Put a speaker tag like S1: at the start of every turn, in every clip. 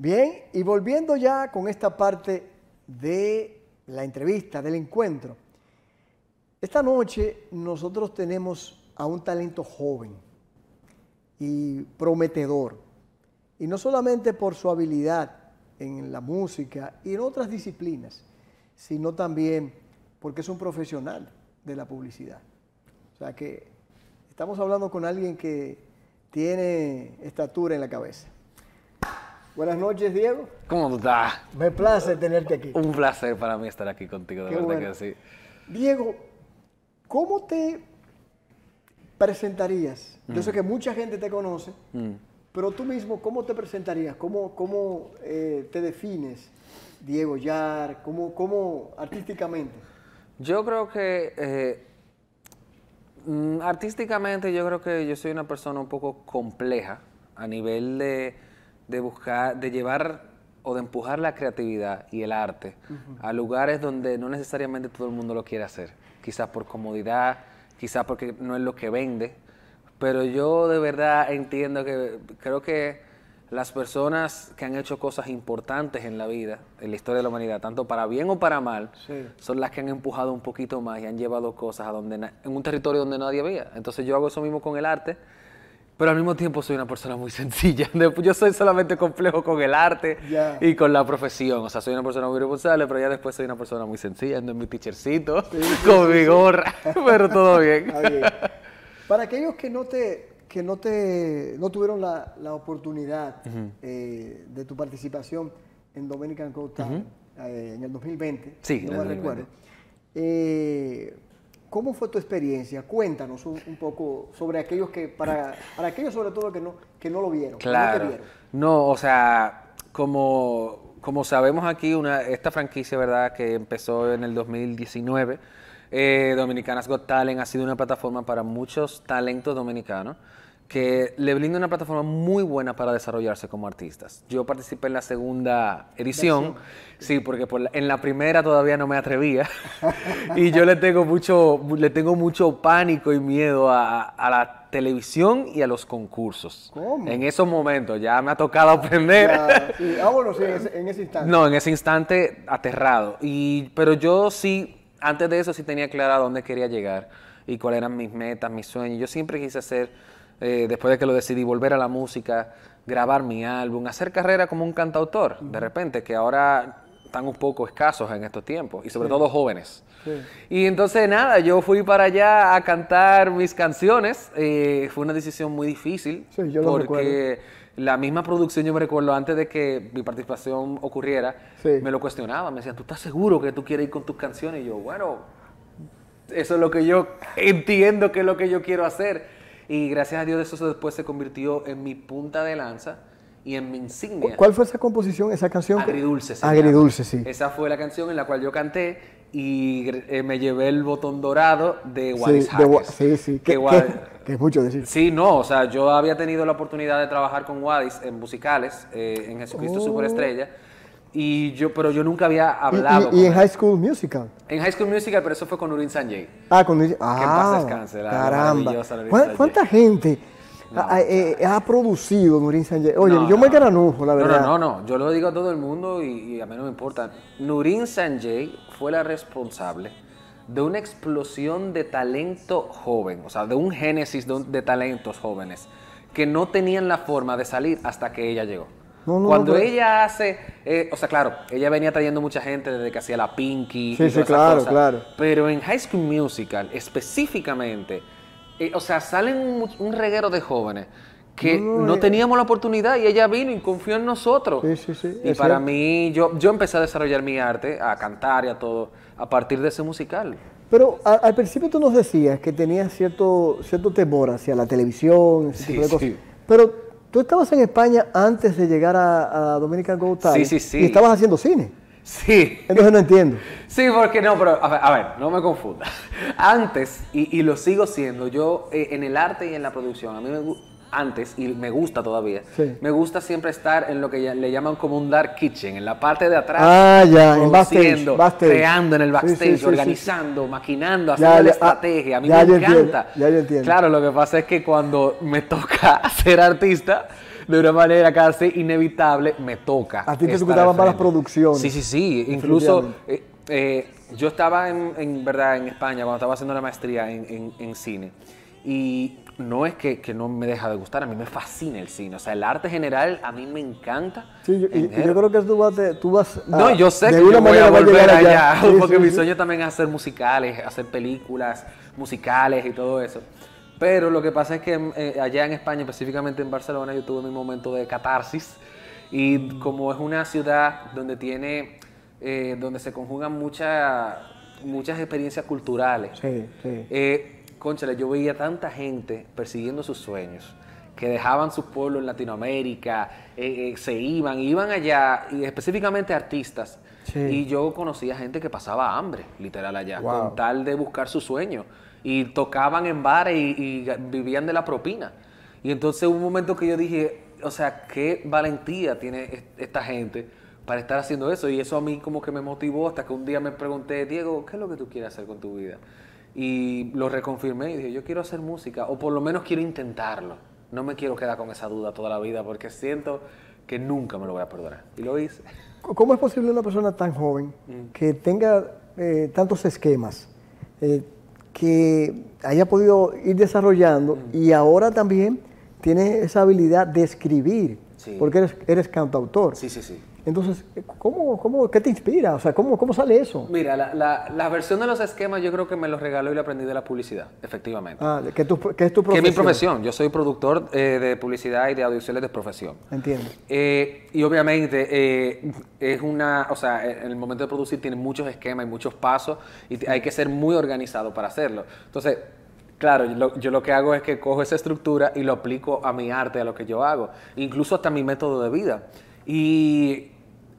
S1: Bien, y volviendo ya con esta parte de la entrevista, del encuentro. Esta noche nosotros tenemos a un talento joven y prometedor. Y no solamente por su habilidad en la música y en otras disciplinas, sino también porque es un profesional de la publicidad. O sea que estamos hablando con alguien que tiene estatura en la cabeza. Buenas noches, Diego.
S2: ¿Cómo estás?
S1: Me place tenerte aquí.
S2: Un placer para mí estar aquí contigo, de
S1: Qué
S2: verdad
S1: bueno.
S2: que sí.
S1: Diego, ¿cómo te presentarías? Yo sé que mucha gente te conoce,
S2: Mm.
S1: pero tú mismo, ¿cómo te presentarías? ¿Cómo, cómo eh, te defines, Diego Yar? ¿Cómo, cómo artísticamente?
S2: Yo creo que eh, mm, artísticamente yo creo que yo soy una persona un poco compleja a nivel de, de buscar, de llevar o de empujar la creatividad y el arte a lugares donde no necesariamente todo el mundo lo quiere hacer. Quizás por comodidad, quizás porque no es lo que vende. Pero yo de verdad entiendo que creo que las personas que han hecho cosas importantes en la vida, en la historia de la humanidad, tanto para bien o para mal,
S1: Sí.
S2: son las que han empujado un poquito más y han llevado cosas a donde en un territorio donde nadie había. Entonces yo hago eso mismo con el arte, pero al mismo tiempo soy una persona muy sencilla. Yo soy solamente complejo con el arte y con la profesión. O sea, soy una persona muy responsable, pero ya después soy una persona muy sencilla, ando en mi teachercito, con mi gorra, pero todo bien.
S1: Para aquellos que no te que no te no tuvieron la, la oportunidad eh, de tu participación en Dominican Got Talent, eh, en el 2020,
S2: Sí,
S1: no me
S2: el 2020.
S1: recuerdo. Eh, ¿Cómo fue tu experiencia? Cuéntanos un, un poco sobre aquellos que, para, para aquellos sobre todo que no, que no lo vieron,
S2: Claro.
S1: vieron.
S2: No, o sea, como, como sabemos aquí, una, esta franquicia, ¿verdad?, que empezó en el 2019, eh, Dominicanas Got Talent ha sido una plataforma para muchos talentos dominicanos que le brinda una plataforma muy buena para desarrollarse como artistas. Yo participé en la segunda edición, sí, porque por la- en la primera todavía no me atrevía y yo le tengo mucho, le tengo mucho pánico y miedo a, a la televisión y a los concursos.
S1: ¿Cómo?
S2: En esos momentos ya me ha tocado aprender.
S1: Ya, sí. Ah, bueno, sí, en ese, en ese instante.
S2: No, en ese instante aterrado. Y, pero yo sí, antes de eso sí tenía clara a dónde quería llegar y cuáles eran mis metas, mis sueños. Yo siempre quise hacer, eh, después de que lo decidí, volver a la música, grabar mi álbum, hacer carrera como un cantautor, de repente, que ahora están un poco escasos en estos tiempos, y sobre todo jóvenes.
S1: Sí.
S2: Y entonces nada, yo fui para allá a cantar mis canciones. eh, fue una decisión muy difícil
S1: Sí, yo lo
S2: porque la misma producción, yo me recuerdo, antes de que mi participación ocurriera, me lo cuestionaba. Me decían, ¿tú estás seguro que tú quieres ir con tus canciones? Y yo, bueno, eso es lo que yo entiendo que es lo que yo quiero hacer. Y gracias a Dios eso después se convirtió en mi punta de lanza y en mi insignia.
S1: ¿Cuál fue esa composición, esa canción?
S2: Agridulce. se
S1: Agridulce, sí.
S2: Esa fue la canción en la cual yo canté y eh, me llevé el botón dorado de
S1: Sí,
S2: Wadis
S1: de sí, sí,
S2: Que
S1: que, que- que es mucho decir.
S2: Sí, no, o sea, yo había tenido la oportunidad de trabajar con Wadis en musicales, eh, en Jesucristo
S1: Oh.
S2: Superestrella, y yo, pero yo nunca había hablado
S1: y, y en
S2: él.
S1: High School Musical.
S2: En High School Musical, pero eso fue con Nurin Sanjay.
S1: Ah, con ah,
S2: descanse, la- la
S1: caramba.
S2: maravillosa Nurin
S1: ¿Cuán-
S2: Sanjay.
S1: ¿Cuánta gente ha, ha- eh, ha producido Nurin Sanjay? Oye,
S2: No,
S1: yo me
S2: no.
S1: granujo, la verdad.
S2: No, no, no, yo lo digo a todo el mundo y, y a mí no me importa. Nurin Sanjay fue la responsable de una explosión de talento joven, o sea, de un génesis de talentos jóvenes que no tenían la forma de salir hasta que ella llegó.
S1: No, no,
S2: Cuando
S1: no, pero-
S2: ella hace, eh, o sea, claro, ella venía trayendo mucha gente desde que hacía la Pinky.
S1: Sí,
S2: y
S1: sí, claro,
S2: cosas,
S1: claro.
S2: Pero en High School Musical, específicamente, eh, o sea, salen un, un reguero de jóvenes que
S1: No, eh.
S2: teníamos la oportunidad y ella vino y confió en nosotros.
S1: Sí, sí, sí,
S2: Y para
S1: cierto.
S2: mí, yo, yo empecé a desarrollar mi arte, a cantar y a todo, a partir de ese musical.
S1: Pero a- al principio tú nos decías que tenías cierto, cierto temor hacia la televisión, ese
S2: Sí,
S1: tipo de cosas.
S2: sí.
S1: Pero tú estabas en España antes de llegar a, a Dominican Talent.
S2: Sí, sí, sí.
S1: Y estabas haciendo cine.
S2: Sí.
S1: Entonces no entiendo.
S2: Sí, porque no, pero a ver, a ver, no me confunda. Antes, y, y lo sigo siendo, yo eh, en el arte y en la producción, a mí me gu- antes, y me gusta todavía,
S1: Sí.
S2: me gusta siempre estar en lo que le llaman como un dark kitchen, en la parte de atrás.
S1: Ah, ya, en backstage,
S2: produciendo,
S1: backstage.
S2: creando en el backstage,
S1: sí, sí, sí.
S2: organizando, maquinando,
S1: Ya,
S2: haciendo la
S1: ya, ah,
S2: estrategia. A mí
S1: ya
S2: me
S1: entiendo,
S2: encanta.
S1: ya yo entiendo.
S2: Claro, lo que pasa es que cuando me toca ser artista, de una manera casi inevitable, me toca.
S1: A ti te
S2: estar
S1: gustaban
S2: al
S1: más las
S2: frente.
S1: producciones.
S2: Sí, sí, sí. Incluso eh, eh, yo estaba en, en verdad en España cuando estaba haciendo la maestría en, en- en cine. Y no es que, que no me deja de gustar, a mí me fascina el cine. O sea, el arte general a mí me encanta.
S1: Sí, yo, y- yo creo que tú vas, te- tú vas a-
S2: No, yo sé
S1: de
S2: que
S1: una
S2: yo voy a volver allá,
S1: Sí,
S2: porque
S1: sí,
S2: mi
S1: sí.
S2: sueño también es hacer musicales, hacer películas musicales y todo eso. Pero lo que pasa es que eh, allá en España, específicamente en Barcelona, yo tuve mi momento de catarsis y como es una ciudad donde tiene, eh, donde se conjugan muchas muchas experiencias culturales,
S1: Sí, sí.
S2: eh, cónchale, yo veía tanta gente persiguiendo sus sueños, que dejaban sus pueblos en Latinoamérica, eh, eh, se iban, iban allá, y específicamente artistas.
S1: Sí.
S2: Y yo conocía gente que pasaba hambre, literal, allá,
S1: Wow.
S2: con tal de buscar su sueño. Y tocaban en bares y, y vivían de la propina. Y entonces hubo un momento que yo dije, o sea, qué valentía tiene est- esta gente para estar haciendo eso. Y eso a mí como que me motivó hasta que un día me pregunté, Diego, ¿qué es lo que tú quieres hacer con tu vida? Y lo reconfirmé y dije, yo quiero hacer música, o por lo menos quiero intentarlo. No me quiero quedar con esa duda toda la vida porque siento que nunca me lo voy a perdonar. Y lo hice.
S1: ¿Cómo es posible una persona tan joven
S2: Mm.
S1: que tenga eh, tantos esquemas, eh, que haya podido ir desarrollando
S2: Mm.
S1: y ahora también tiene esa habilidad de escribir?
S2: Sí.
S1: Porque eres, eres cantautor.
S2: Sí, sí, sí.
S1: Entonces, ¿cómo, cómo, ¿qué te inspira? O sea, ¿cómo, cómo sale eso?
S2: Mira, la, la- la versión de los esquemas yo creo que me los regaló y lo aprendí de la publicidad, efectivamente.
S1: Ah, que, tu- que es tu
S2: que
S1: profesión.
S2: es mi profesión. Yo soy productor eh, de publicidad y de audiovisuales de profesión.
S1: Entiendo.
S2: Eh, y obviamente eh, es una, o sea, en el momento de producir tiene muchos esquemas y muchos pasos y hay que ser muy organizado para hacerlo. Entonces, claro, yo lo, yo lo que hago es que cojo esa estructura y lo aplico a mi arte, a lo que yo hago, incluso hasta mi método de vida. Y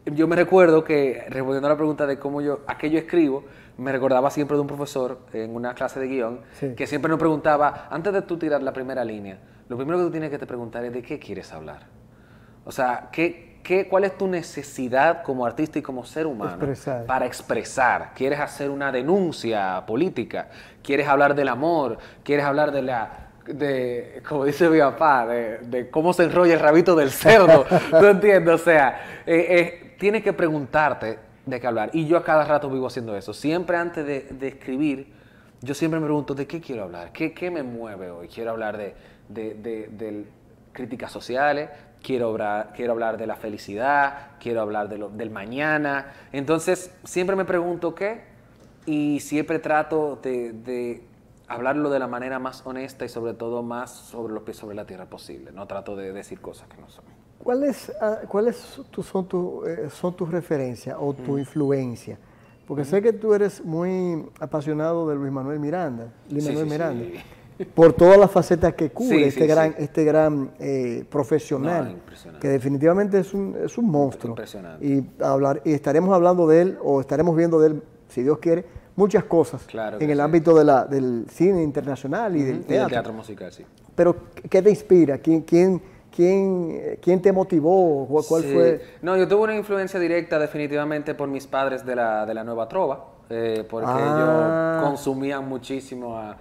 S2: yo me recuerdo que, respondiendo a la pregunta de cómo yo, a qué yo escribo, me recordaba siempre de un profesor en una clase de guion
S1: Sí.
S2: que siempre nos preguntaba, antes de tú tirar la primera línea, lo primero que tú tienes que te preguntar es de qué quieres hablar. O sea, ¿qué, qué, ¿cuál es tu necesidad como artista y como ser humano
S1: Expresar.
S2: para expresar? ¿Quieres hacer una denuncia política? ¿Quieres hablar del amor? ¿Quieres hablar de la... De, como dice mi papá, de, de cómo se enrolla el rabito del cerdo. ¿Tú entiendes? O sea, eh, eh, tienes que preguntarte de qué hablar. Y yo a cada rato vivo haciendo eso. Siempre antes de, de escribir, yo siempre me pregunto, ¿de qué quiero hablar? ¿Qué, qué me mueve hoy? Quiero hablar de, de, críticas sociales, quiero hablar, quiero hablar de la felicidad, quiero hablar lo- del mañana. Entonces, siempre me pregunto qué y siempre trato de, de hablarlo de la manera más honesta y sobre todo más sobre los pies sobre la tierra posible. No trato de decir cosas que no son.
S1: ¿Cuáles ah, cuáles tu- son, tu, eh, son tus referencias o
S2: Mm.
S1: tu influencia? Porque sé que tú eres muy apasionado de Luis Manuel Miranda, Luis
S2: Sí,
S1: Manuel
S2: sí,
S1: Miranda,
S2: sí.
S1: por todas las facetas que cubre este, gran, este gran eh, profesional,
S2: No, impresionante.
S1: que definitivamente es un, es un monstruo.
S2: Impresionante.
S1: Y, hablar, y estaremos hablando de él, o estaremos viendo de él, si Dios quiere, muchas cosas
S2: Claro
S1: en el
S2: sí.
S1: ámbito de la, del cine internacional y del teatro.
S2: teatro musical, sí.
S1: Pero, ¿qué te inspira? ¿Quién, quién, quién, quién te motivó? ¿Cuál,
S2: Sí.
S1: fue?
S2: No, yo tuve una influencia directa definitivamente por mis padres de la, de la Nueva Trova, eh, porque
S1: Ah.
S2: ellos consumían muchísimo a,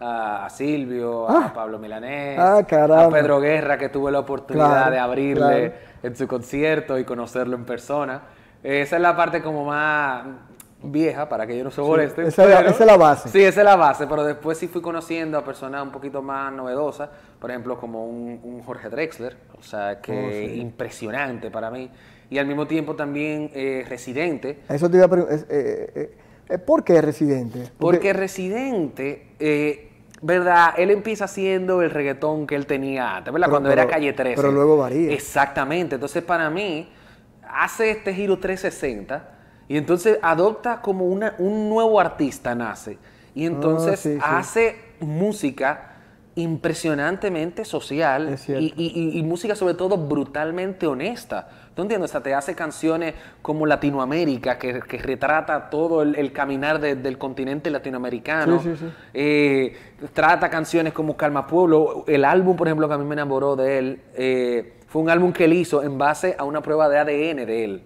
S2: a- Silvio, a Pablo Milanés,
S1: Ah,
S2: a Pedro Guerra, que tuve la oportunidad
S1: Claro,
S2: de abrirle
S1: claro.
S2: en su concierto y conocerlo en persona. Esa es la parte como más vieja, para que ellos no se
S1: esa es la- esa es la base.
S2: Sí, esa es la base, pero después sí fui conociendo a personas un poquito más novedosas, por ejemplo, como un, un Jorge Drexler, o sea, que impresionante para mí, y al mismo tiempo también eh, Residente,
S1: Eso te iba a preguntar. ¿Por qué residente?
S2: porque Residente, eh, ¿verdad? Él empieza haciendo el reggaetón que él tenía antes, ¿verdad?
S1: Pero-
S2: Cuando era Calle 13.
S1: pero luego varía.
S2: Exactamente. Entonces, para mí, hace este giro 360 y entonces adopta como una, un nuevo artista, nace. Y entonces
S1: Ah, sí, sí.
S2: hace música impresionantemente social y, y- y- y música sobre todo brutalmente honesta. ¿Tú entiendes? O sea, te hace canciones como Latinoamérica, que, que retrata todo el, el caminar de- del continente latinoamericano.
S1: Sí, sí, sí.
S2: Eh, trata canciones como Calma Pueblo. El álbum, por ejemplo, que a mí me enamoró de él, eh, fue un álbum que él hizo en base a una prueba de ADN de él.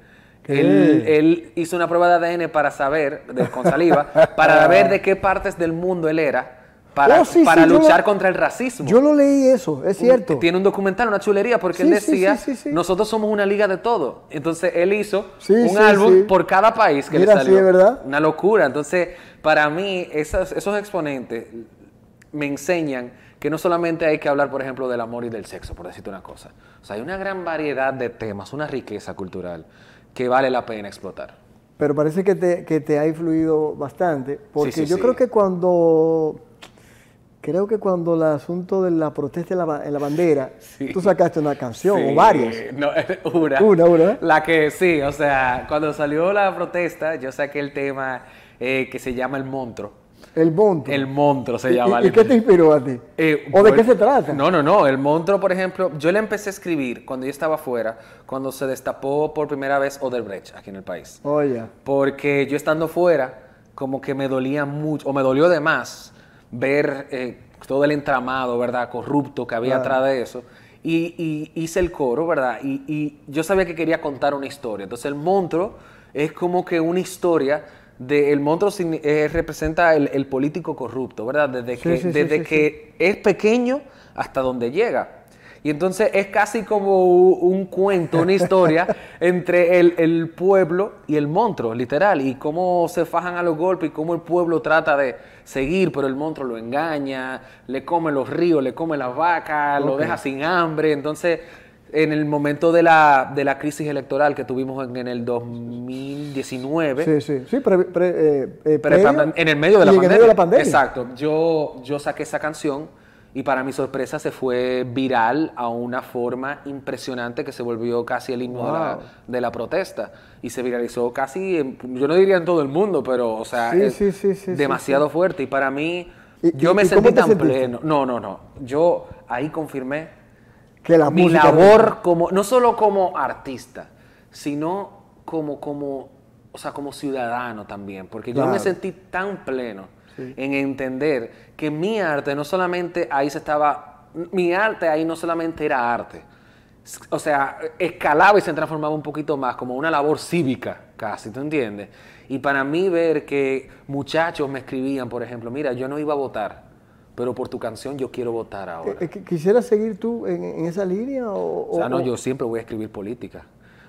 S2: Él, él hizo una prueba de ADN para saber, de- con saliva, para ver de qué partes del mundo él era, para,
S1: Oh, sí,
S2: para
S1: sí,
S2: luchar
S1: lo-
S2: contra el racismo.
S1: Yo lo leí eso, es cierto.
S2: Un- tiene un documental, una chulería, porque él
S1: Sí, sí,
S2: decía, nosotros somos una liga de todo. Entonces él hizo un álbum por cada país que
S1: Mira,
S2: le salió.
S1: es verdad.
S2: Una locura. Entonces, para mí, esos, esos exponentes me enseñan que no solamente hay que hablar, por ejemplo, del amor y del sexo, por decirte una cosa. O sea, hay una gran variedad de temas, una riqueza cultural que vale la pena explotar.
S1: Pero parece que te, que te ha influido bastante, porque
S2: sí,
S1: yo
S2: sí.
S1: creo que cuando, creo que cuando el asunto de la protesta en la, ba- en la bandera,
S2: Sí.
S1: tú sacaste una canción
S2: Sí,
S1: o varias.
S2: No, una.
S1: Una, una.
S2: La que sí, o sea, cuando salió la protesta, yo saqué el tema eh, que se llama El Monstruo.
S1: El monto.
S2: El Monstruo se
S1: ¿Y-
S2: llama.
S1: ¿Y, y qué te inspiró a ti?
S2: Eh,
S1: ¿O de qué se trata?
S2: No, no, no. El Monstruo, por ejemplo, yo le empecé a escribir cuando yo estaba fuera, cuando se destapó por primera vez Odebrecht aquí en el país.
S1: Oye,
S2: Porque yo estando fuera, como que me dolía mucho, o me dolió de más, ver eh, todo el entramado, ¿verdad? Corrupto que había
S1: Claro.
S2: atrás de eso. Y, y hice el coro, ¿verdad? Y, y yo sabía que quería contar una historia. Entonces el monstruo es como que una historia de... El monstruo eh, representa el, el político corrupto, ¿verdad? Desde
S1: Sí,
S2: que,
S1: sí,
S2: desde
S1: sí,
S2: que es pequeño hasta donde llega. Y entonces es casi como un cuento, una historia entre el, el pueblo y el monstruo, literal, y cómo se fajan a los golpes y cómo el pueblo trata de seguir, pero el monstruo lo engaña, le come los ríos, le come las vacas, lo deja sin hambre. Entonces, en el momento de la, de la crisis electoral que tuvimos en, en el 2019,
S1: sí, sí, sí, pre- pre- eh, eh, previo
S2: en el medio de la, pandemia.
S1: medio de la pandemia.
S2: Exacto. Yo, yo saqué esa canción y para mi sorpresa se fue viral a una forma impresionante que se volvió casi el himno de, la,
S1: Wow.
S2: de la protesta. Y se viralizó casi, en- yo no diría en todo el mundo, pero o sea,
S1: Sí,
S2: es
S1: sí, sí, sí,
S2: demasiado fuerte. Y para mí,
S1: ¿Y-
S2: yo
S1: y-
S2: me
S1: y
S2: sentí tan
S1: sentiste?
S2: pleno. No, no, no. Yo ahí confirmé
S1: que la
S2: mi labor como no solo como artista sino como como o sea como ciudadano también porque yo me sentí tan pleno en entender que mi arte no solamente ahí se estaba mi arte ahí no solamente era arte o sea escalaba y se transformaba un poquito más como una labor cívica casi tú entiendes y para mí ver que muchachos me escribían por ejemplo mira yo no iba a votar pero por tu canción yo quiero votar ahora
S1: Eh, eh, ¿Quisieras seguir tú en, en esa línea? O,
S2: o sea, no,
S1: o-
S2: yo siempre voy a escribir política.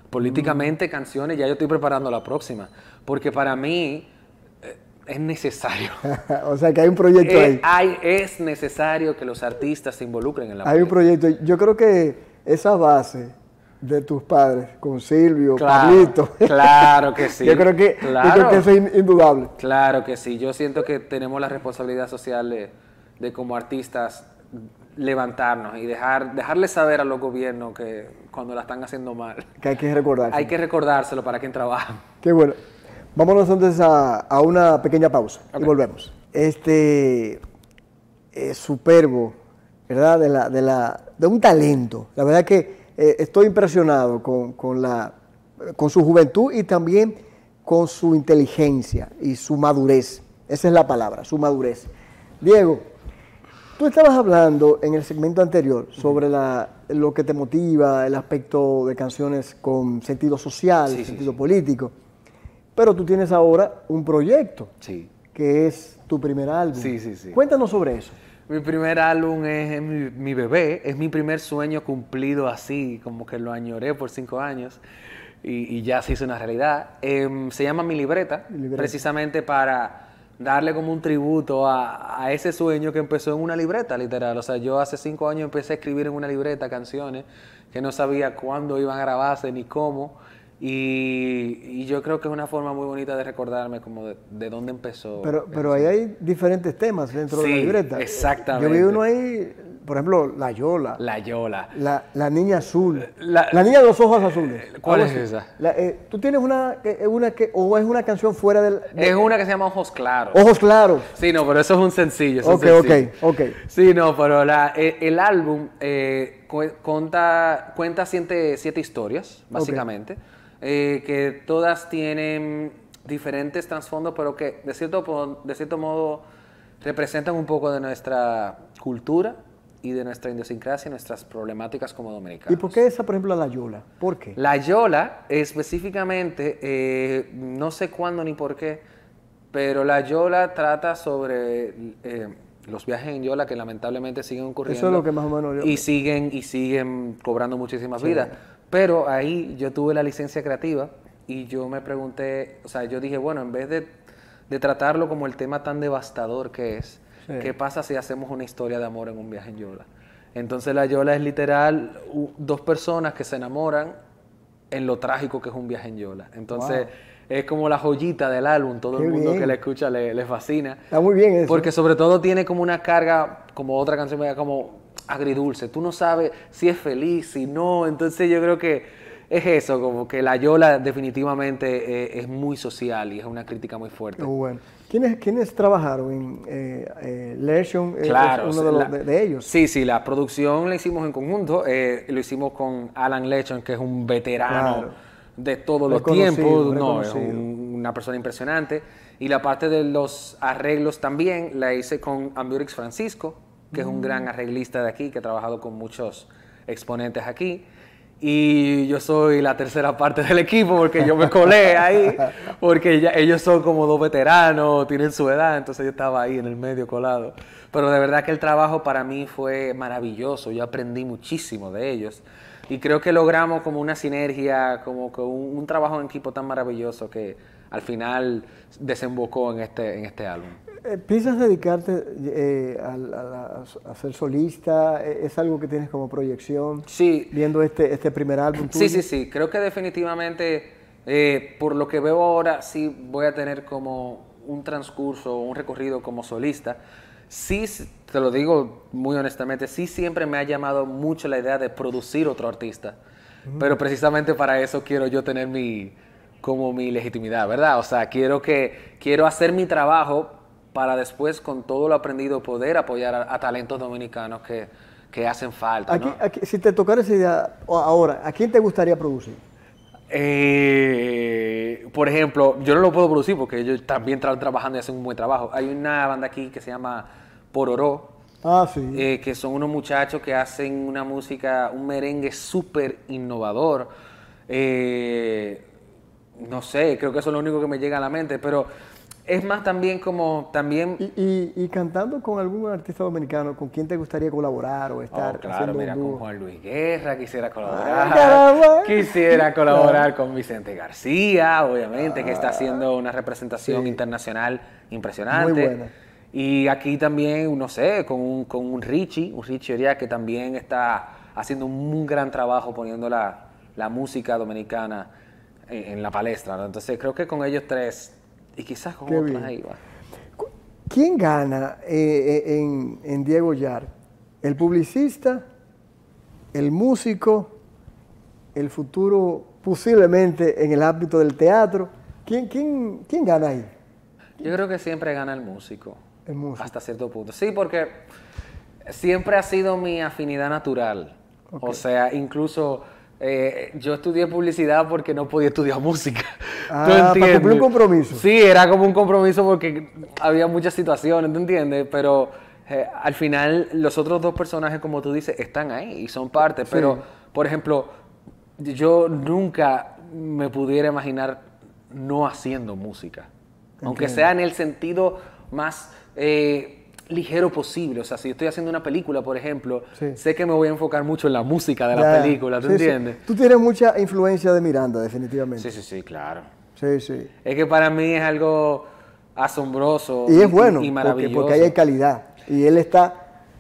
S2: Políticamente, canciones, ya yo estoy preparando la próxima. Porque para mí eh, es necesario.
S1: o sea, que hay un proyecto
S2: Eh,
S1: ahí.
S2: hay- es necesario que los artistas se involucren en la
S1: Hay un proyecto. Yo creo que esa base de tus padres, con Silvio,
S2: Claro,
S1: Pablito.
S2: claro que sí.
S1: yo creo que, yo
S2: Claro.
S1: creo que eso es in- indudable.
S2: Claro que sí. Yo siento que tenemos la responsabilidad social de, de como artistas levantarnos y dejar, dejarles saber a los gobiernos que cuando la están haciendo mal,
S1: Que hay que recordar.
S2: hay que recordárselo para quien trabaja.
S1: Qué bueno. Vámonos entonces a, a una pequeña pausa y volvemos. Este es superbo, ¿verdad? De, la, de, la, de un talento. La verdad que eh, estoy impresionado con, con la, con su juventud y también con su inteligencia y su madurez. Esa es la palabra, su madurez. Diego, Tú estabas hablando en el segmento anterior sobre la- lo que te motiva, el aspecto de canciones con sentido social,
S2: Sí,
S1: sentido
S2: sí.
S1: político, pero tú tienes ahora un proyecto
S2: Sí.
S1: que es tu primer álbum.
S2: Sí, sí, sí.
S1: Cuéntanos sobre eso.
S2: Mi primer álbum es, es mi, mi bebé, es mi primer sueño cumplido así, como que lo añoré por cinco años y, y ya se hizo una realidad. Em, se llama Mi Libreta,
S1: Mi Libreta.
S2: precisamente para darle como un tributo a, a ese sueño que empezó en una libreta, literal. O sea, yo hace cinco años empecé a escribir en una libreta canciones que no sabía cuándo iban a grabarse ni cómo. Y, y yo creo que es una forma muy bonita de recordarme como de, de dónde empezó.
S1: Pero, pero ahí hay diferentes temas dentro de la libreta.
S2: exactamente.
S1: Yo vi uno ahí, por ejemplo, La Yola, la,
S2: La Yola.
S1: la, Niña Azul,
S2: La-
S1: la, Niña de los Ojos Azules.
S2: ¿Cuál
S1: algo
S2: es esa?
S1: La- eh, ¿Tú tienes una, que- una que, o es una canción fuera del... de-
S2: Es una que se llama Ojos Claros.
S1: Ojos Claros.
S2: Sí, no, pero eso es un sencillo. es un
S1: Ok,
S2: sencillo.
S1: ok, ok.
S2: Sí, no, pero la- e- el, álbum eh, cu- cuenta, cuenta siete, siete historias, básicamente, eh, que todas tienen diferentes trasfondos, pero que de cierto, de cierto modo representan un poco de nuestra cultura y de nuestra idiosincrasia y nuestras problemáticas como dominicanos.
S1: ¿Y por qué esa, por ejemplo, La Yola? ¿Por qué?
S2: La Yola, específicamente, eh, no sé cuándo ni por qué, pero la Yola trata sobre eh, los viajes en Yola que lamentablemente siguen ocurriendo.
S1: Eso es lo que más o menos yo-
S2: Y siguen, y siguen cobrando muchísimas vidas. Pero ahí yo tuve la licencia creativa y yo me pregunté, o sea, yo dije, bueno, en vez de, de tratarlo como el tema tan devastador que es,
S1: Sí.
S2: ¿qué pasa si hacemos una historia de amor en un viaje en Yola? Entonces la Yola es literal dos personas que se enamoran en lo trágico que es un viaje en Yola. Entonces es como la joyita del álbum, todo
S1: Qué
S2: el mundo
S1: bien.
S2: que la escucha le, le fascina.
S1: Está muy bien eso.
S2: Porque sobre todo tiene como una carga, como otra canción, como agridulce. Tú no sabes si es feliz, si no. Entonces yo creo que es eso, como que la Yola definitivamente eh, es muy social y es una crítica muy fuerte.
S1: Muy bueno. ¿Quiénes, quiénes trabajaron en eh, eh, Lesion? Eh,
S2: Claro,
S1: es uno de, los-
S2: la-
S1: de- de ellos.
S2: Sí, sí, la producción la hicimos en conjunto. eh, lo hicimos con Alan Lechon, que es un veterano
S1: Claro.
S2: de todos los
S1: Reconocido,
S2: tiempos. No, es un- una persona impresionante. Y la parte de los arreglos también la hice con Ambiorix Francisco, que es un gran
S1: Mm.
S2: arreglista de aquí, que ha trabajado con muchos exponentes aquí. Y yo soy la tercera parte del equipo porque yo me colé ahí, porque ya- ellos son como dos veteranos, tienen su edad, entonces yo estaba ahí en el medio colado. Pero de verdad que el trabajo para mí fue maravilloso, yo aprendí muchísimo de ellos. Y creo que logramos como una sinergia, como que un, un trabajo en equipo tan maravilloso que al final desembocó en este, en este álbum.
S1: Eh, ¿Piensas dedicarte eh, a, a- a ser solista? Eh, ¿Es algo que tienes como proyección?
S2: Sí,
S1: Viendo este, este primer álbum tuyo.
S2: Sí, sí, sí. Creo que definitivamente, eh, por lo que veo ahora, sí voy a tener como un transcurso, un recorrido como solista. Sí, te lo digo muy honestamente, sí siempre me ha llamado mucho la idea de producir otro artista. Pero precisamente para eso quiero yo tener mi, como mi legitimidad, ¿verdad? O sea, quiero, que, quiero hacer mi trabajo para después, con todo lo aprendido, poder apoyar a, a talentos dominicanos que, que hacen falta.
S1: Aquí,
S2: ¿no?
S1: aquí, si te tocara esa idea ahora, ¿a quién te gustaría producir?
S2: Eh, por ejemplo, yo no lo puedo producir porque ellos también están trabajando y hacen un buen trabajo. Hay una banda aquí que se llama Pororó,
S1: Ah, sí.
S2: eh, que son unos muchachos que hacen una música, un merengue súper innovador. Eh, no sé, creo que eso es lo único que me llega a la mente, pero es más también como, también
S1: y, y- y cantando con algún artista dominicano, ¿con quién te gustaría colaborar o estar
S2: Oh, claro, mira,
S1: un
S2: con? Juan Luis Guerra quisiera
S1: Ah,
S2: colaborar.
S1: caramba.
S2: quisiera colaborar con Vicente García, obviamente, que está haciendo una representación
S1: Sí.
S2: internacional impresionante.
S1: Muy buena.
S2: Y aquí también, no sé, con un, con un Richie, un Richie Oria, que también está haciendo un gran trabajo poniendo la, la música dominicana en, la palestra. ¿no? Entonces creo que con ellos tres, y quizás con
S1: Qué
S2: otros
S1: bien.
S2: ahí va.
S1: ¿Quién gana eh, eh, en, en Diego Yar? ¿El publicista? ¿El músico? ¿El futuro posiblemente en el ámbito del teatro? ¿Quién, quién, quién gana ahí?
S2: Yo creo que siempre gana el músico.
S1: El músico.
S2: Hasta cierto punto. Sí, porque siempre ha sido mi afinidad natural. O sea, incluso eh, yo estudié publicidad porque no podía estudiar música.
S1: Ah,
S2: ¿Tú
S1: para cumplir un compromiso.
S2: Sí, era como un compromiso porque había muchas situaciones, ¿tú entiendes? Pero eh, al final los otros dos personajes, como tú dices, están ahí y son parte. Pero, por ejemplo, yo nunca me pudiera imaginar no haciendo música. Aunque sea en el sentido más eh, ligero posible. O sea, si yo estoy haciendo una película, por ejemplo,
S1: Sí.
S2: sé que me voy a enfocar mucho en la música de la
S1: Ya.
S2: película, ¿tú
S1: Sí, sí.
S2: entiendes?
S1: Tú tienes mucha influencia de Miranda, definitivamente.
S2: Sí, sí, sí, claro.
S1: Sí, sí.
S2: Es que para mí es algo asombroso
S1: Y es bueno,
S2: y
S1: porque,
S2: maravilloso.
S1: porque ahí hay calidad. Y él está,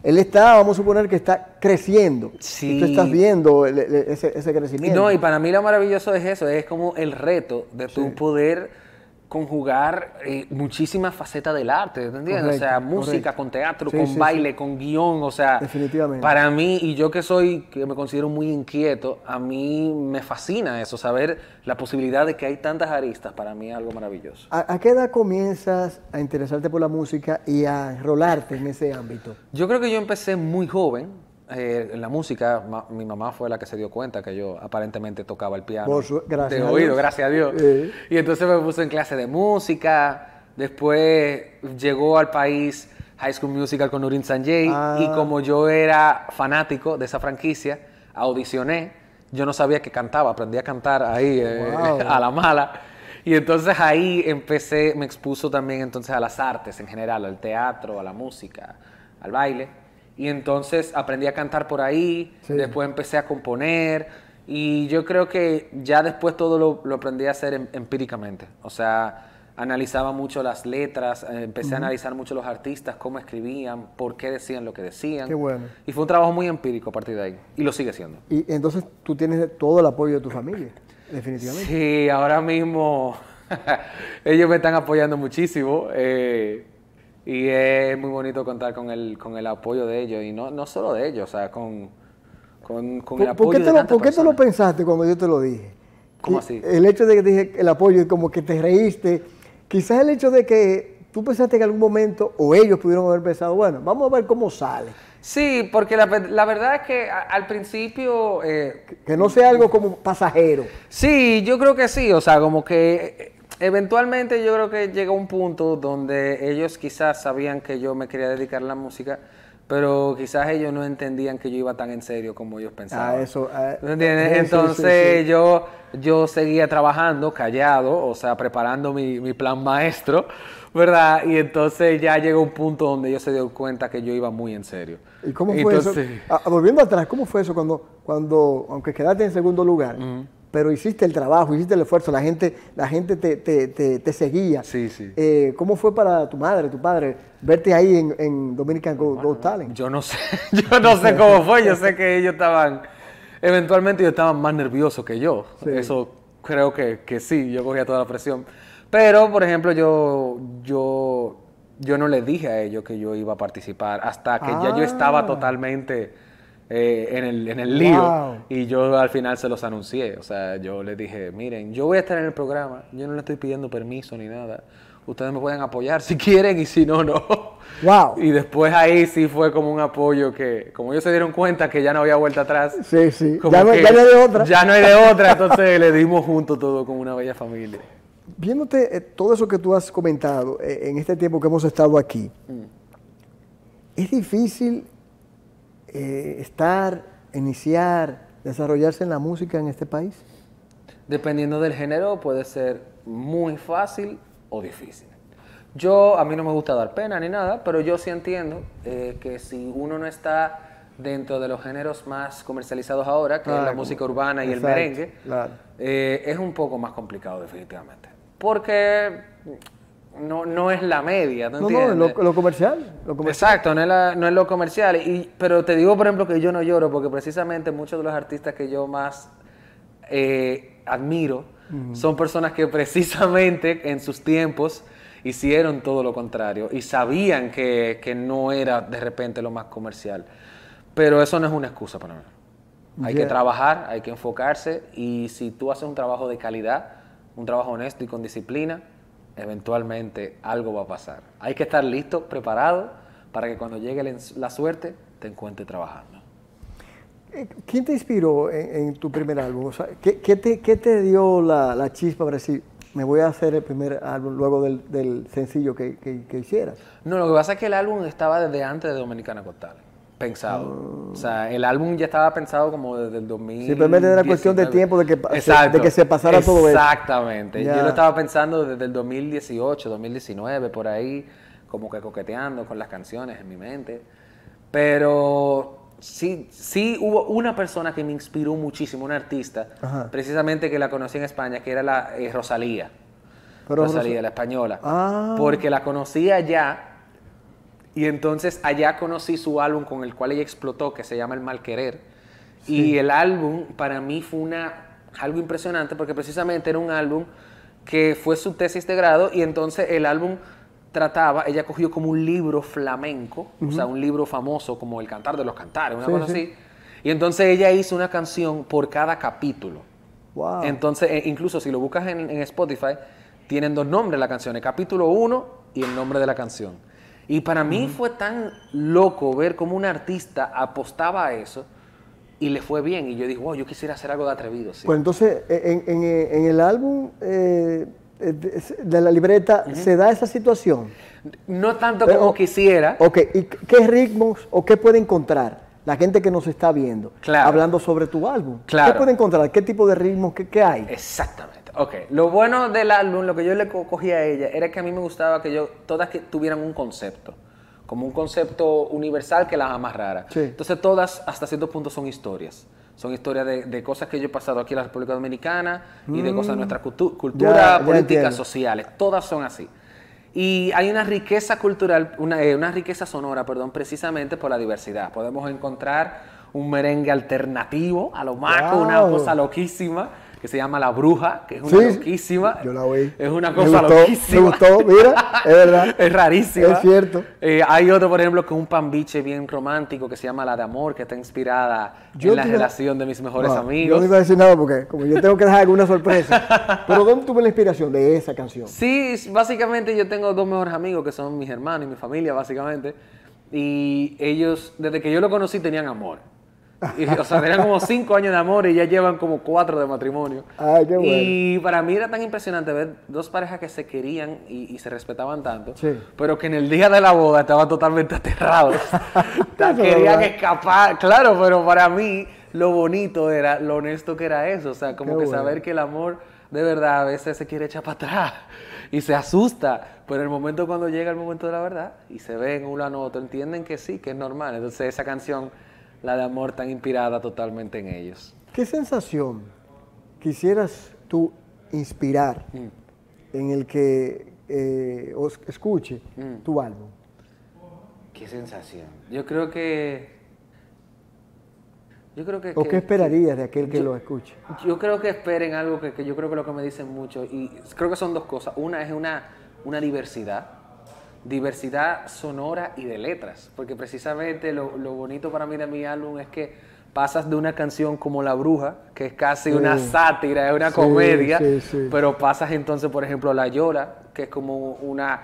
S1: él está, vamos a suponer que está creciendo.
S2: Sí.
S1: Y tú estás viendo el- el- ese, ese crecimiento.
S2: No, y para mí lo maravilloso es eso, es como el reto de tu poder conjugar eh, muchísimas facetas del arte, ¿te entiendes? o sea, música
S1: correcto.
S2: con teatro,
S1: Sí,
S2: con
S1: sí,
S2: baile, con guion, o sea,
S1: Definitivamente.
S2: para mí, y yo que soy, que me considero muy inquieto, a mí me fascina eso, saber la posibilidad de que hay tantas aristas, para mí es algo maravilloso.
S1: ¿A, a qué edad comienzas a interesarte por la música y a enrolarte en ese ámbito?
S2: Yo creo que yo empecé muy joven eh, en la música. Ma- mi mamá fue la que se dio cuenta que yo aparentemente tocaba el piano.
S1: Su- gracias
S2: de
S1: a
S2: oído,
S1: Dios.
S2: gracias a Dios.
S1: Sí.
S2: Y entonces me puse en clase de música. Después llegó al país High School Musical con Nurin Sanjay.
S1: Ah.
S2: Y como yo era fanático de esa franquicia, audicioné. Yo no sabía que cantaba, aprendí a cantar ahí eh,
S1: Wow.
S2: a la mala. Y entonces ahí empecé, me expuso también entonces a las artes en general, al teatro, a la música, al baile. Y entonces aprendí a cantar por ahí,
S1: Sí.
S2: después empecé a componer y yo creo que ya después todo lo, lo aprendí a hacer em- empíricamente. O sea, analizaba mucho las letras, eh, empecé a analizar mucho los artistas, cómo escribían, por qué decían lo que decían.
S1: Qué bueno.
S2: Y fue un trabajo muy empírico a partir de ahí. Y lo sigue siendo.
S1: Y entonces tú tienes todo el apoyo de tu familia, definitivamente.
S2: Sí, ahora mismo ellos me están apoyando muchísimo eh, y es muy bonito contar con el, con el apoyo de ellos y no, no solo de ellos, o sea, con, con, con el
S1: ¿Por, por
S2: apoyo
S1: qué
S2: de
S1: lo, por qué te lo pensaste cuando yo te lo dije?
S2: ¿Cómo
S1: Que
S2: así?
S1: El hecho de que te dije el apoyo, como que te reíste, quizás el hecho de que tú pensaste en algún momento, o ellos pudieron haber pensado, bueno, vamos a ver cómo sale.
S2: Sí, porque la, la verdad es que a- al principio... eh,
S1: Que no sea algo como pasajero.
S2: Sí, yo creo que sí, o sea, como que eventualmente yo creo que llega un punto donde ellos quizás sabían que yo me quería dedicar a la música, pero quizás ellos no entendían que yo iba tan en serio como ellos pensaban.
S1: Ah, eso, ah,
S2: Entonces
S1: sí, sí.
S2: Yo, yo seguía trabajando callado, o sea, preparando mi, mi plan maestro, ¿verdad? Y entonces ya llegó un punto donde ellos se dieron cuenta que yo iba muy en serio.
S1: ¿Y cómo fue
S2: Entonces-
S1: eso? Ah, volviendo atrás, ¿cómo fue eso cuando, cuando aunque quedaste en segundo lugar, pero hiciste el trabajo, hiciste el esfuerzo, la gente, la gente te, te, te, te seguía?
S2: Sí, sí.
S1: Eh, ¿Cómo fue para tu madre, tu padre, verte ahí en, en Dominican Go- Talent?
S2: Yo no sé, yo no sé cómo fue, yo sé que ellos estaban, eventualmente ellos estaban más nerviosos que yo,
S1: Sí.
S2: eso creo que, que sí, yo cogía toda la presión, pero por ejemplo yo, yo, yo no les dije a ellos que yo iba a participar hasta que ya yo estaba
S1: Ah.
S2: totalmente eh, en, el, en el lío
S1: Wow.
S2: y yo al final se los anuncié, o sea, yo les dije, miren, yo voy a estar en el programa, yo no le estoy pidiendo permiso ni nada, ustedes me pueden apoyar si quieren y si no, no.
S1: Wow.
S2: Y después ahí sí fue como un apoyo que, como ellos se dieron cuenta que ya no había vuelta atrás.
S1: Sí, sí. Ya no,
S2: que
S1: ya no hay de otra.
S2: Ya no hay de otra, entonces le dimos juntos todo como una bella familia.
S1: Viéndote eh, todo eso que tú has comentado eh, en este tiempo que hemos estado aquí, es difícil eh, estar, iniciar, desarrollarse en la música en este país.
S2: Dependiendo del género puede ser muy fácil o difícil. Yo, a mí no me gusta dar pena ni nada, pero yo sí entiendo eh, que si uno no está dentro de los géneros más comercializados ahora, que es
S1: Ah,
S2: la música urbana y el
S1: exacto,
S2: merengue,
S1: claro.
S2: eh, es un poco más complicado definitivamente. Porque no, no es la media, ¿no
S1: No, no,
S2: entiendes?
S1: lo, lo comercial. Lo comercial.
S2: Exacto, no es, la- no es lo comercial. Y, pero te digo, por ejemplo, que yo no lloro porque precisamente muchos de los artistas que yo más eh, admiro son personas que precisamente en sus tiempos hicieron todo lo contrario y sabían que, que no era de repente lo más comercial. Pero eso no es una excusa para mí. Hay que trabajar, hay que enfocarse y si tú haces un trabajo de calidad, un trabajo honesto y con disciplina, eventualmente algo va a pasar. Hay que estar listo, preparado, para que cuando llegue la suerte te encuentre trabajando.
S1: Eh, ¿Quién te inspiró en, en tu primer álbum? O sea, ¿qué, qué te, qué te dio la, la chispa para decir, me voy a hacer el primer álbum luego del, del sencillo que, que, que hicieras?
S2: No, lo que pasa es que el álbum estaba desde antes de Dominicana Got Pensado. O sea, el álbum ya estaba pensado como desde el 2000.
S1: Simplemente era cuestión de tiempo de que se- de que se pasara todo eso.
S2: Exactamente.
S1: Ya.
S2: Yo lo estaba pensando desde el 2018, 2019, por ahí, como que coqueteando con las canciones en mi mente. Pero sí, sí hubo una persona que me inspiró muchísimo, una artista,
S1: Ajá.
S2: precisamente que la conocí en España, que era la eh, Rosalía.
S1: Pero
S2: Rosalía,
S1: Rosa-
S2: la española.
S1: Ah.
S2: Porque la conocí allá y entonces allá conocí su álbum con el cual ella explotó, que se llama El Mal Querer. Y el álbum para mí fue una, algo impresionante porque precisamente era un álbum que fue su tesis de grado y entonces el álbum trataba, ella cogió como un libro flamenco, o sea, un libro famoso como El Cantar de los Cantares, una
S1: Sí,
S2: cosa
S1: sí.
S2: así. Y entonces ella hizo una canción por cada capítulo.
S1: Wow.
S2: Entonces, eh, incluso si lo buscas en, en Spotify, tienen dos nombres las canciones, capítulo 1 y el nombre de la canción. Y para mí fue tan loco ver cómo un artista apostaba a eso y le fue bien. Y yo dije, wow, yo quisiera hacer algo de atrevido. sí".
S1: Pues entonces, en, en- en el álbum eh, eh, de, la libreta se da esa situación.
S2: no tanto
S1: Pero-
S2: como quisiera.
S1: Ok, ¿y qué ritmos o qué puede encontrar la gente que nos está viendo
S2: Claro.
S1: hablando sobre tu álbum?
S2: Claro.
S1: ¿Qué puede encontrar? ¿Qué tipo de ritmos? ¿Qué, qué hay?
S2: Exactamente. Ok. Lo bueno del álbum, lo que yo le co- cogí a ella, era que a mí me gustaba que yo, todas que tuvieran un concepto. como un concepto universal que las más rara.
S1: Sí.
S2: Entonces todas hasta cierto punto son historias. Son historias de, de cosas que yo he pasado aquí en la República Dominicana y de cosas de nuestra cultu- cultura,
S1: Mm.
S2: Políticas, sociales. Todas son así. Y hay una riqueza cultural, una, eh, una riqueza sonora, perdón, precisamente por la diversidad. Podemos encontrar un merengue alternativo a lo maco, una
S1: Wow.
S2: cosa loquísima que se llama La Bruja, que es una
S1: Sí,
S2: loquísima.
S1: yo la oí.
S2: Es una
S1: Me
S2: cosa
S1: gustó,
S2: loquísima.
S1: Me gustó, mira, es verdad.
S2: Es rarísima.
S1: Es cierto.
S2: Eh, hay otro, por ejemplo, que es un pambiche bien romántico que se llama La de Amor, que está inspirada
S1: Yo
S2: en la relación de mis mejores
S1: No,
S2: amigos.
S1: Yo no iba a decir nada porque como yo tengo que dejar alguna sorpresa. Pero ¿dónde tuve la inspiración de esa canción?
S2: Sí, básicamente yo tengo dos mejores amigos que son mis hermanos y mi familia, básicamente. Y ellos, desde que yo lo conocí, tenían amor. Y, o sea, tenían como cinco años de amor y ya llevan como cuatro de matrimonio.
S1: Ay, qué bueno.
S2: Y para mí era tan impresionante ver dos parejas que se querían y, y se respetaban tanto,
S1: Sí.
S2: pero que en el día de la boda estaban totalmente aterrados. Querían escapar. Claro, pero para mí lo bonito era lo honesto que era eso. O sea, como
S1: Qué
S2: que
S1: bueno.
S2: saber que el amor de verdad a veces se quiere echar para atrás y se asusta, pero el momento cuando llega el momento de la verdad y se ven uno a otro, entienden que sí, que es normal. Entonces esa canción, la de amor, tan inspirada totalmente en ellos.
S1: ¿Qué sensación quisieras tú inspirar
S2: Mm.
S1: en el que eh, os- escuche
S2: Mm.
S1: tu álbum?
S2: Qué sensación. Yo creo que... Yo creo que...
S1: ¿O
S2: que-
S1: qué esperarías de aquel que
S2: yo-
S1: lo escuche?
S2: Yo creo que esperen algo que, que yo creo que lo que me dicen mucho, y creo que son dos cosas. Una es una, una diversidad, diversidad sonora y de letras, porque precisamente lo, lo bonito para mí de mi álbum es que pasas de una canción como La Bruja, que es casi
S1: Sí.
S2: una sátira, es una
S1: Sí,
S2: comedia,
S1: sí,
S2: pero pasas entonces, por ejemplo, a La Yola, que es como una,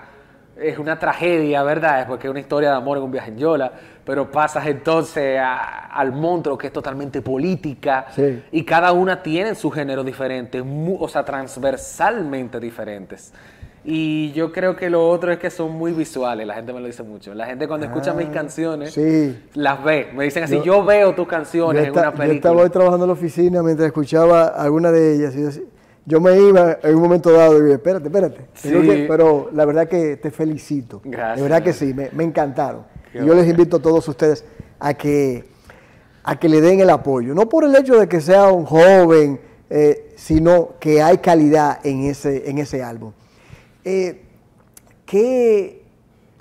S2: es una tragedia, ¿verdad? Es porque es una historia de amor en un viaje en Yola, pero pasas entonces a- al monstruo, que es totalmente política, y cada una tiene su género diferente, o sea, transversalmente diferentes. Y yo creo que lo otro es que son muy visuales, la gente me lo dice mucho. La gente cuando escucha mis canciones,
S1: Ah, Sí.
S2: las ve, me dicen así,
S1: Yo-
S2: yo, veo tus
S1: Yo,
S2: canciones en una
S1: yo
S2: película.
S1: estaba hoy trabajando en la oficina mientras escuchaba alguna de ellas. Y yo, yo me iba en un momento dado y dije, espérate, espérate. Tengo
S2: Sí.
S1: que- pero la verdad que te felicito.
S2: Gracias.
S1: De verdad que sí, me, me encantaron.
S2: Qué
S1: y yo les invito a todos ustedes a que, a que le den el apoyo. No por el hecho de que sea un joven, eh, sino que hay calidad en ese, en ese álbum. Eh, ¿qué-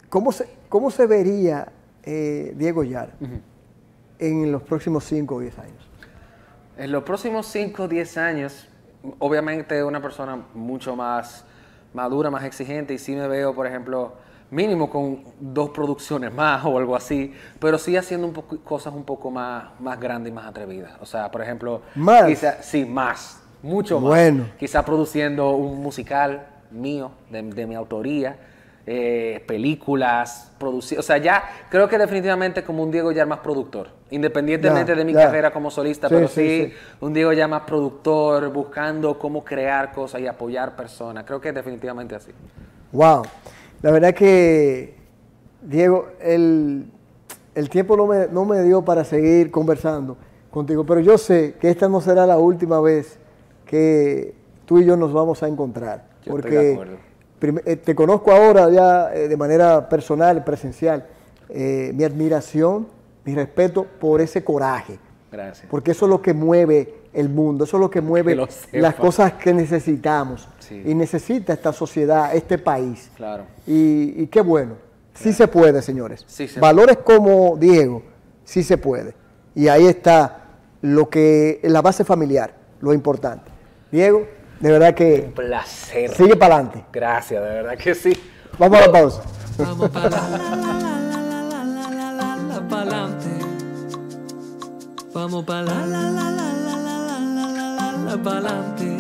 S1: cómo, se, ¿Cómo se vería eh, Diego Yar en los próximos 5 o 10 años?
S2: En los próximos 5 o 10 años, obviamente una persona mucho más madura, más exigente, y sí me veo, por ejemplo, mínimo con dos producciones más o algo así, pero sí haciendo un poco, cosas un poco más, más grandes y más atrevidas. O sea, por ejemplo,
S1: ¿Más?
S2: quizá- sí, más, mucho más.
S1: Bueno.
S2: Quizá produciendo un musical mío, de, de mi autoría, eh, películas, producir, o sea, ya creo que definitivamente como un Diego ya más productor, independientemente de mi carrera como solista,
S1: Sí,
S2: pero
S1: sí.
S2: un Diego ya más productor, buscando cómo crear cosas y apoyar personas. Creo que es definitivamente así.
S1: Wow. La verdad que, Diego, el, el tiempo no me, no me dio para seguir conversando contigo, pero yo sé que esta no será la última vez que tú y yo nos vamos a encontrar.
S2: Yo
S1: porque
S2: de
S1: eh, te conozco ahora ya eh, de manera personal, presencial. Eh, mi admiración, mi respeto por ese coraje.
S2: Gracias.
S1: Porque eso es lo que mueve el mundo, eso es lo que mueve
S2: Que lo sepa.
S1: las cosas que necesitamos.
S2: Sí.
S1: Y necesita esta sociedad, este país.
S2: Claro.
S1: Y, y qué bueno. Sí se puede, señores.
S2: Sí se
S1: Valores como Diego, sí se puede. Y ahí está lo que la base familiar, lo importante. Diego, de verdad
S2: Un
S1: que
S2: placer.
S1: sigue para adelante.
S2: Gracias, de verdad que sí.
S1: Vamos a la pausa.
S3: Vamos para la la la la la la la la la pa'lante. Vamos para la la la la la la la la la la pa'lante.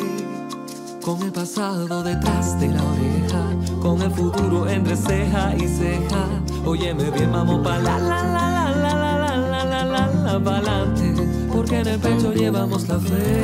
S3: Con el pasado detrás de la oreja, con el futuro entre ceja y ceja. Óyeme bien, vamos para la la la la la la la la la la pa'lante. Porque en el pecho llevamos la fe.